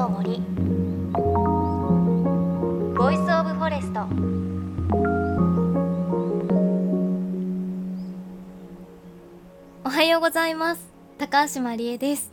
の森 Voice of Forest おはようございます。高橋真理恵です。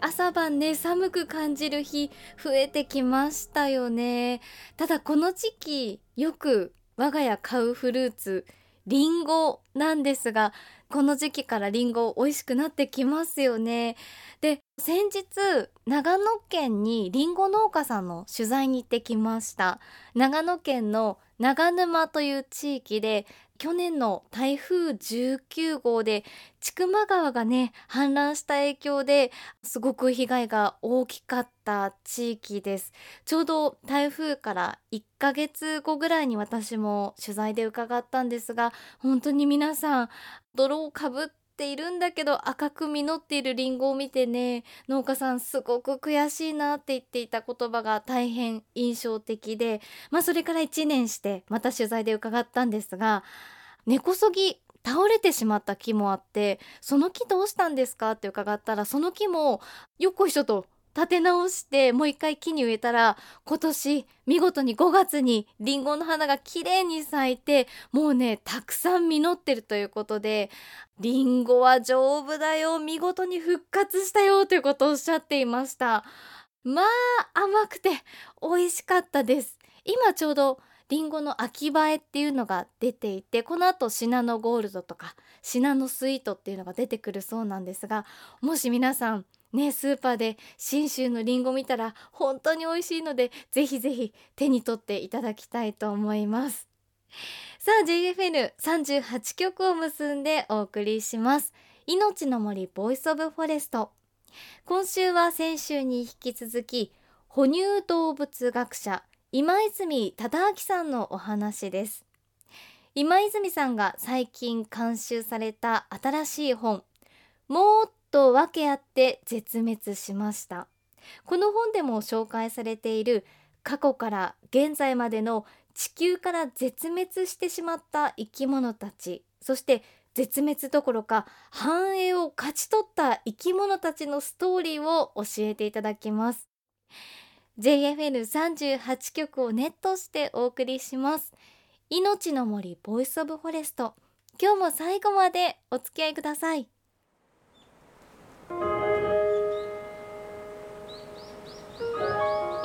朝晩ね寒く感じる日増えてきましたよね。ただこの時期よく我が家買うフルーツリンゴなんですがこの時期からリンゴ美味しくなってきますよね。で先日長野県にリンゴ農家さんの取材に行ってきました。長野県の長沼という地域で去年の台風19号で千曲川がね氾濫した影響ですごく被害が大きかった地域です。ちょうど台風から1ヶ月後ぐらいに私も取材で伺ったんですが本当に皆さん泥をかぶってているんだけど赤く実っているリンゴを見てね農家さんすごく悔しいなって言っていた言葉が大変印象的でまあそれから1年してまた取材で伺ったんですが根こそぎ倒れてしまった木もあってその木どうしたんですかって伺ったらその木もよっこいしょと立て直してもう一回木に植えたら今年見事に5月にリンゴの花が綺麗に咲いてもうねたくさん実ってるということでリンゴは丈夫だよ見事に復活したよということをおっしゃっていました。まあ甘くて美味しかったです。今ちょうどリンゴの秋映えっていうのが出ていてこの後シナノゴールドとかシナノスイートっていうのが出てくるそうなんですがもし皆さんねスーパーで信州のりんご見たら本当に美味しいのでぜひぜひ手に取っていただきたいと思います。さあ JFN38 局を結んでお送りします。命の森 Voice of Forest。今週は先週に引き続き哺乳動物学者今泉忠明さんのお話です。今泉さんが最近監修された新しい本もっと訳あって絶滅しました。この本でも紹介されている過去から現在までの地球から絶滅してしまった生き物たちそして絶滅どころか繁栄を勝ち取った生き物たちのストーリーを教えていただきます。JFN38 局をネットしてお送りします。命の森 Voice of Forest。今日も最後までお付き合いください。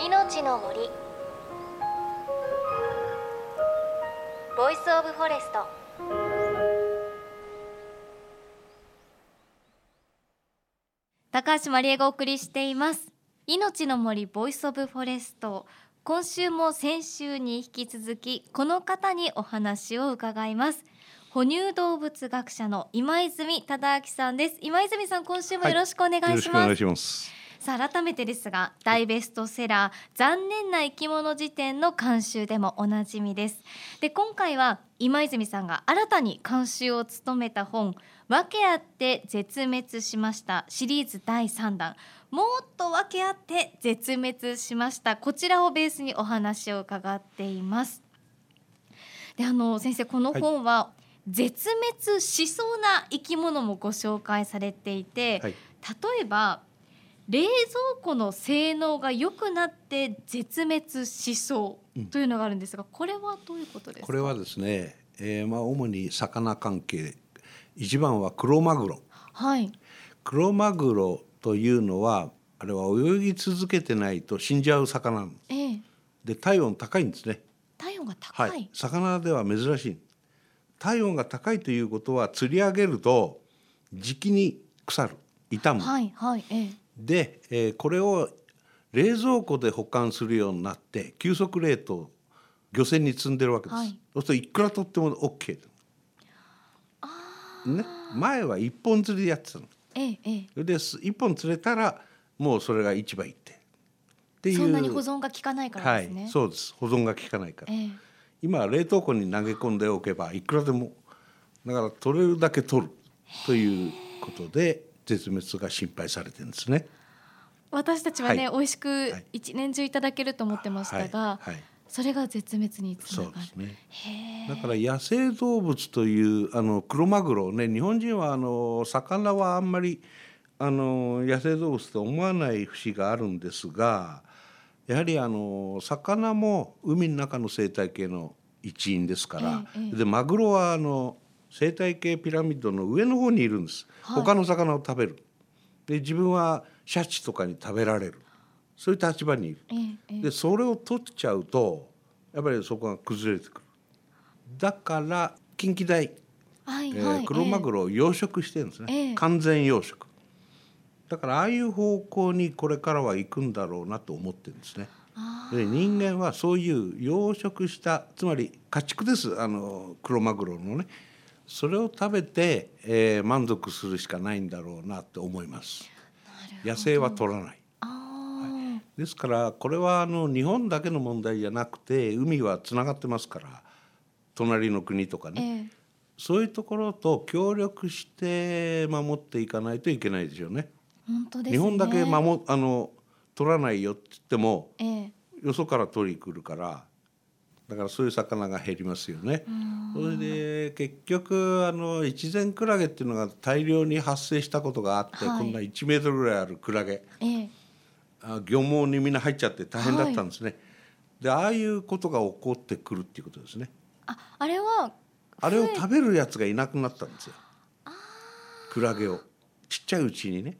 命の森。 Voice of Forest。高橋真理恵がお送りしています。命の森 Voice of Forest。今週も先週に引き続きこの方にお話を伺います。哺乳動物学者の今泉忠明さんです。今泉さん今週もよろしくお願いします、はい、しますさあ改めてですが大ベストセラー残念な生き物辞典の監修でもおなじみです。で今回は今泉さんが新たに監修を務めた本訳あって絶滅しましたシリーズ第3弾。もっと訳あって絶滅しました。こちらをベースにお話を伺っています。であの先生この本は、はい、絶滅しそうな生き物もご紹介されていて、はい、例えば冷蔵庫の性能が良くなって絶滅しそうというのがあるんですが、これはどういうことですか？これはですね、えー、まあ主に魚関係一番はクロマグロ、はい、クロマグロというのはあれは泳ぎ続けてないと死んじゃう魚ええ、で体温高いんですね。体温が高い、はい、魚では珍しい。体温が高いということは釣り上げるとじきに腐る。傷む、はいはいええ、で、えー、これを冷蔵庫で保管するようになって急速冷凍漁船に積んでるわけです、はい、そうするといくら取っても OK ね、前は一本釣りでやってたの、ええ、で一本釣れたらもうそれが市場行って。っていう。そんなに保存が効かないからですね、はい、そうです。保存が効かないから、え、今は冷凍庫に投げ込んでおけばいくらでもだから取れるだけ取るということで絶滅が心配されてるんですね。私たちはね、はい、美味しく一年中いただけると思ってましたが、はいはい、それが絶滅につながる。そうですね。だから野生動物というあのクロマグロね日本人はあの魚はあんまりあの野生動物と思わない節があるんですがやはりあの魚も海の中の生態系の一員ですから、ええ、でマグロはあの生態系ピラミッドの上の方にいるんです、はい、他の魚を食べる。で自分はシャチとかに食べられる。そういう立場にいる、え、でそれを取っちゃうとやっぱりそこが崩れてくる。だから近畿大、はいえー、黒マグロを養殖してるんですね、完全養殖。だからああいう方向にこれからは行くんだろうなと思ってるんですね。で人間はそういう養殖したつまり家畜です。あの黒マグロのねそれを食べて、えー、満足するしかないんだろうなって思います。野生は取らない。はい、ですからこれはあの日本だけの問題じゃなくて海はつながってますから隣の国とかね、えそういうところと協力して守っていかないといけないですよね。本当です、ね、日本だけ守あの取らないよって言っても、ええ、よそから取り来るからだからそういう魚が減りますよね。それで結局あの一前クラゲっていうのが大量に発生したことがあって、はい、こんな1メートルぐらいあるクラゲ、ええ、あ漁網にみんな入っちゃって大変だったんですね。はい、でああいうことが起こってくるっていうことですね。ああれはあれを食べるやつがいなくなったんですよ。クラゲをちっちゃいうちにね。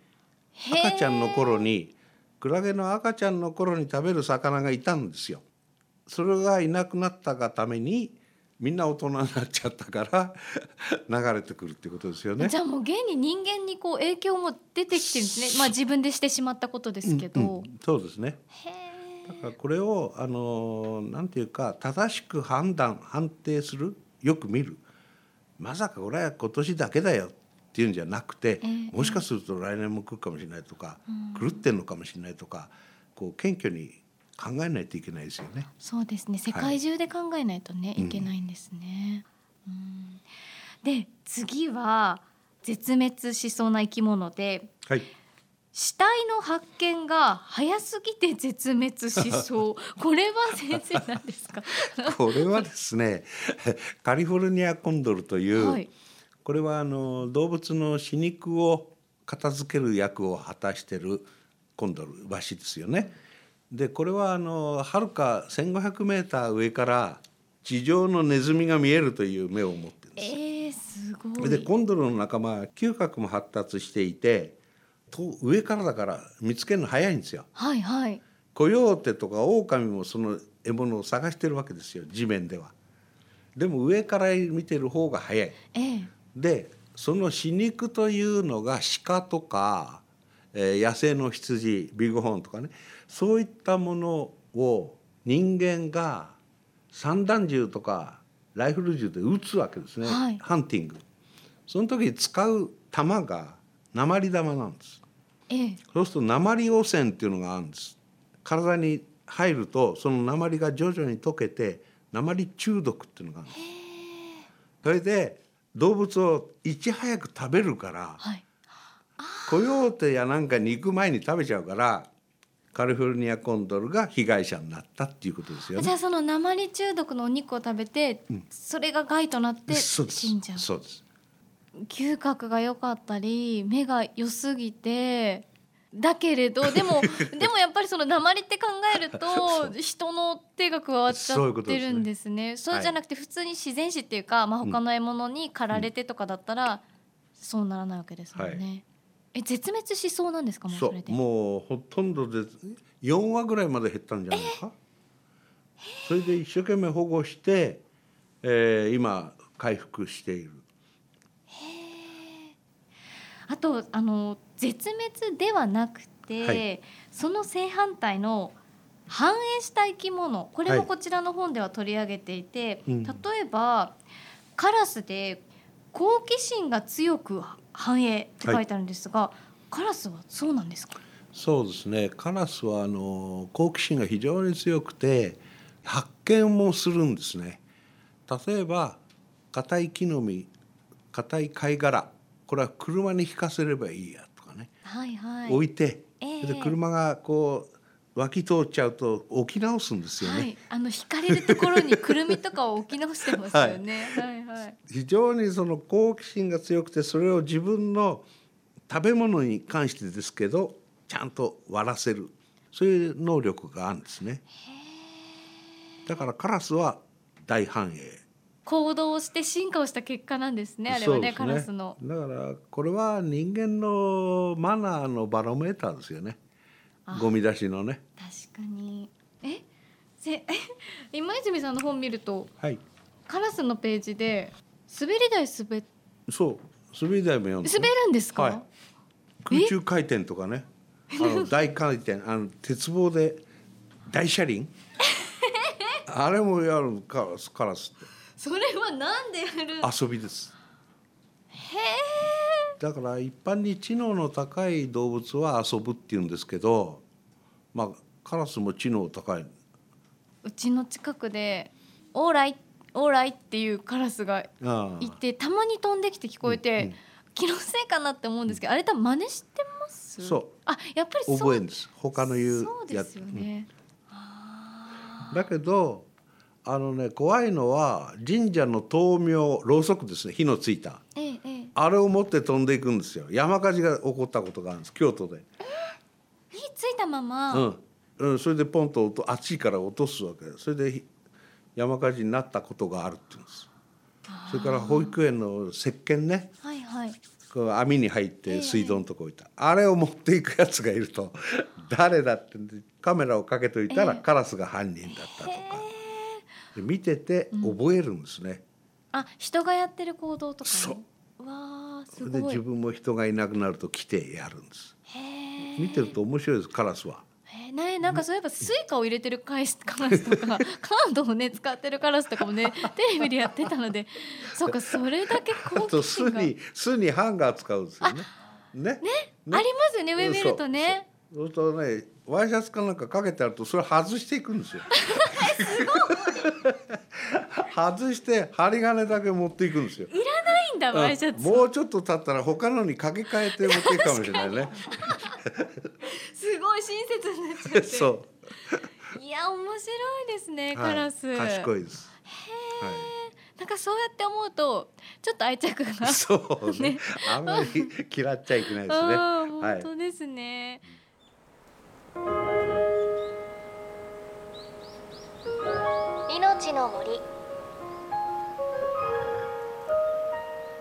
赤ちゃんの頃にクラゲの赤ちゃんの頃に食べる魚がいたんですよ。それがいなくなったがためにみんな大人になっちゃったから 流れてくるってことですよね。じゃあもう現に人間にこう影響も出てきてるんですね。まあ自分でしてしまったことですけど。うんうん、そうですね。だからこれをあのなんていうか正しく判断判定するよく見る。まさかこれは今年だけだよっていうんじゃなくて、えー、もしかすると来年も来るかもしれないとか、うん、狂ってんのかもしれないとかこう謙虚に考えないといけないですよね。そうですね。世界中で考えないとね、はい、いけないんですね。うん、で次は絶滅しそうな生き物で、はい、死体の発見が早すぎて絶滅しそう。これは先生なんですか？これはですね カリフォルニアコンドルという、はい。これはあの動物の死肉を片付ける役を果たしてるコンドルワシですよね。でこれはあのはるか1,500メーター上から地上のネズミが見えるという目を持ってるんです。えー、すごいでコンドルの仲間は嗅覚も発達していてと上からだから見つけるの早いんですよ。はいはい。コヨーテとかオオカミもその獲物を探してるわけですよ地面では。でも上から見てる方が早い。ええでその死肉というのが鹿とか、えー、野生の羊ビッグホーンとかねそういったものを人間が散弾銃とかライフル銃で撃つわけですね、はい、ハンティング。その時に使う弾が鉛玉なんです。ええ、そうすると鉛汚染っていうのがあるんです。体に入るとその鉛が徐々に溶けて鉛中毒っていうのがあるんです。それで動物をいち早く食べるから、はい、コヨーテやなんかに行く前に食べちゃうからカリフォルニアコンドルが被害者になったっていうことですよね。じゃあその鉛中毒のお肉を食べて、うん、それが害となって死んじゃう。そうです嗅覚が良かったり目が良すぎてだけれどでも でもやっぱりその鉛って考えると 人の手が加わっちゃってるんですね。そう、ね、じゃなくて普通に自然死っていうか、まあ、他の獲物に狩られてとかだったら、そうならないわけですもんね。はい、え絶滅しそうなんですかもうそれで？もうほとんどで4話ぐらいまで減ったんじゃないですか？それで一生懸命保護して、えー、今回復している。あとあの絶滅ではなくて、はい、その正反対の繁栄した生き物これもこちらの本では取り上げていて、はい、例えばカラスで好奇心が強く繁栄って書いてあるんですが、はい、カラスはそうなんですか？そうですね。カラスはあの好奇心が非常に強くて発見もするんですね。例えば硬い木の実硬い貝殻これは車に引かせればいいやとかね、はいはい、置いて、えー、で車がこう脇通っちゃうと置き直すんですよね。はい、あの引かれるところにくるみとかを置き直してますよね。はい、はいはい非常にその好奇心が強くてそれを自分の食べ物に関してですけどちゃんと割らせるそういう能力があるんですね。だからカラスは大繁栄。行動して進化をした結果なんですねあれはね、ね、カラスの。だからこれは人間のマナーのバロメーターですよね。ゴミ出しのね。確かに。え、せ今泉さんの本見ると、はい、カラスのページで滑り台滑っそう。滑り台も読んで滑るんですか、はい、空中回転とかね。あの大回転。あの鉄棒で大車輪？あれもやるカラスカラスって。それはなんでやる？遊びです。へえだから一般に知能の高い動物は遊ぶって言うんですけどまあカラスも知能高い。うちの近くで「オーライオーライ」っていうカラスがいてたまに飛んできて聞こえて、うんうん、気のせいかなって思うんですけどあれ多分真似してます？そう。あやっぱり覚えるんです。他の言うそうですよね、うん、だけどあのね怖いのは神社の灯明ろうそくですね。火のついた、ええ、あれを持って飛んでいくんですよ。山火事が起こったことがあるんです。京都で。火ついたまま、うん。うん、それでポンとあっちから落とすわけ。それで山火事になったことがあるって言うんです。それから保育園の石鹸ね、はいはい、こう網に入って水道のとこ置いた、えー、あれを持っていくやつがいると 誰だってカメラをかけといたらカラスが犯人だったとか、えー、見てて覚えるんですね、うん、あ人がやってる行動とか、そうわすごい。で自分も人がいなくなると来てやるんです。見てると面白いですカラスは。ね、なんかそういえばスイカを入れてるカラスとか カードをね使ってるカラスとかもね テレビでやってたのでそうかそれだけ好奇心が。巣に巣にハンガー使うんですよね。ね？ね？ありますよね上見るとね。そうするとねワイシャツかなんかかけてあるとそれ外していくんですよ。すごい。外して針金だけ持っていくんですよ。いらんだワイシャツもうちょっと経ったら他のに掛け替えて持っていくかもしれないね。すごい親切になっちゃって。そう。いや面白いですね、カラス。賢いです。へえ、はい。なんかそうやって思うとちょっと愛着が。そうね。ね。あんまり嫌っちゃいけないですね。本当ですね、はい、命の森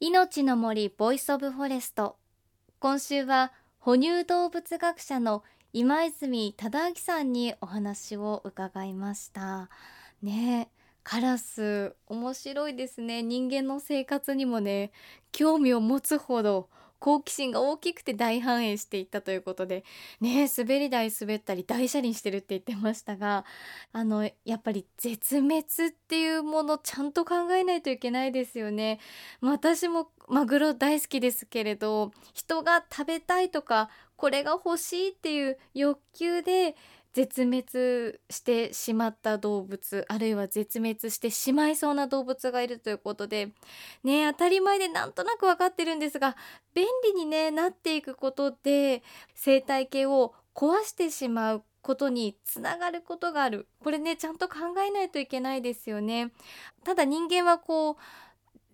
命の森 Voice of Forest。今週は哺乳動物学者の今泉忠明さんにお話を伺いました。ねカラス面白いですね。人間の生活にもね興味を持つほど好奇心が大きくて大繁栄していったということでね滑り台滑ったり大車輪してるって言ってましたがあのやっぱり絶滅っていうものちゃんと考えないといけないですよね。私もマグロ大好きですけれど人が食べたいとかこれが欲しいっていう欲求で絶滅してしまった動物あるいは絶滅してしまいそうな動物がいるということでね当たり前でなんとなく分かってるんですが便利に、ね、なっていくことで生態系を壊してしまうことにつながることがあるこれねちゃんと考えないといけないですよね。ただ人間はこう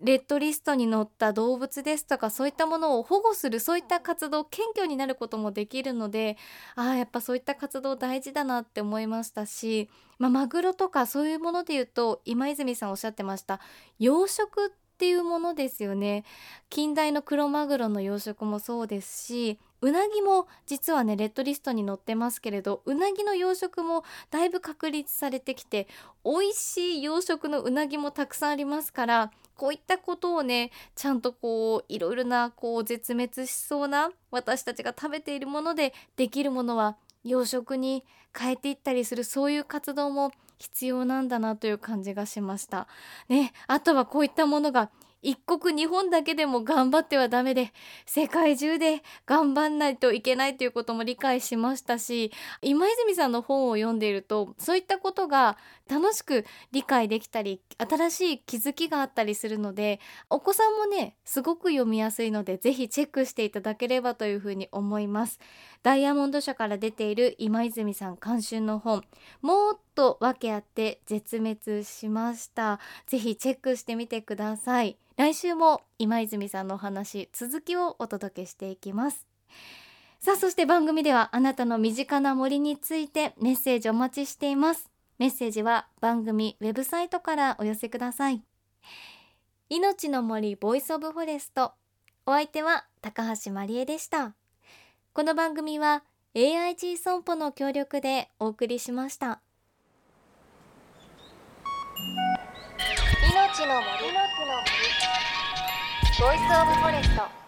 レッドリストに載った動物ですとかそういったものを保護するそういった活動謙虚になることもできるのでああやっぱそういった活動大事だなって思いましたし、まあ、マグロとかそういうもので言うと今泉さんおっしゃってました養殖っっていうものですよね。近代のクロマグロの養殖もそうですしうなぎも実はねレッドリストに載ってますけれどうなぎの養殖もだいぶ確立されてきて美味しい養殖のうなぎもたくさんありますからこういったことをねちゃんとこういろいろなこう絶滅しそうな私たちが食べているものでできるものは養殖に変えていったりするそういう活動も必要なんだなという感じがしました。ね、あとはこういったものが一国日本だけでも頑張ってはダメで世界中で頑張んないといけないということも理解しましたし今泉さんの本を読んでいるとそういったことが楽しく理解できたり新しい気づきがあったりするのでお子さんもねすごく読みやすいので是非チェックしていただければというふうに思いますダイヤモンド社から出ている今泉さん監修の本もっと訳あって絶滅しました。ぜひチェックしてみてください。来週も今泉さんのお話続きをお届けしていきます。さあそして番組ではあなたの身近な森についてメッセージお待ちしています。メッセージは番組ウェブサイトからお寄せください。命の森 Voice of Forest。お相手は高橋真理恵でした。この番組は AIG 損保の協力でお送りしました。命の森。 Voice of Forest。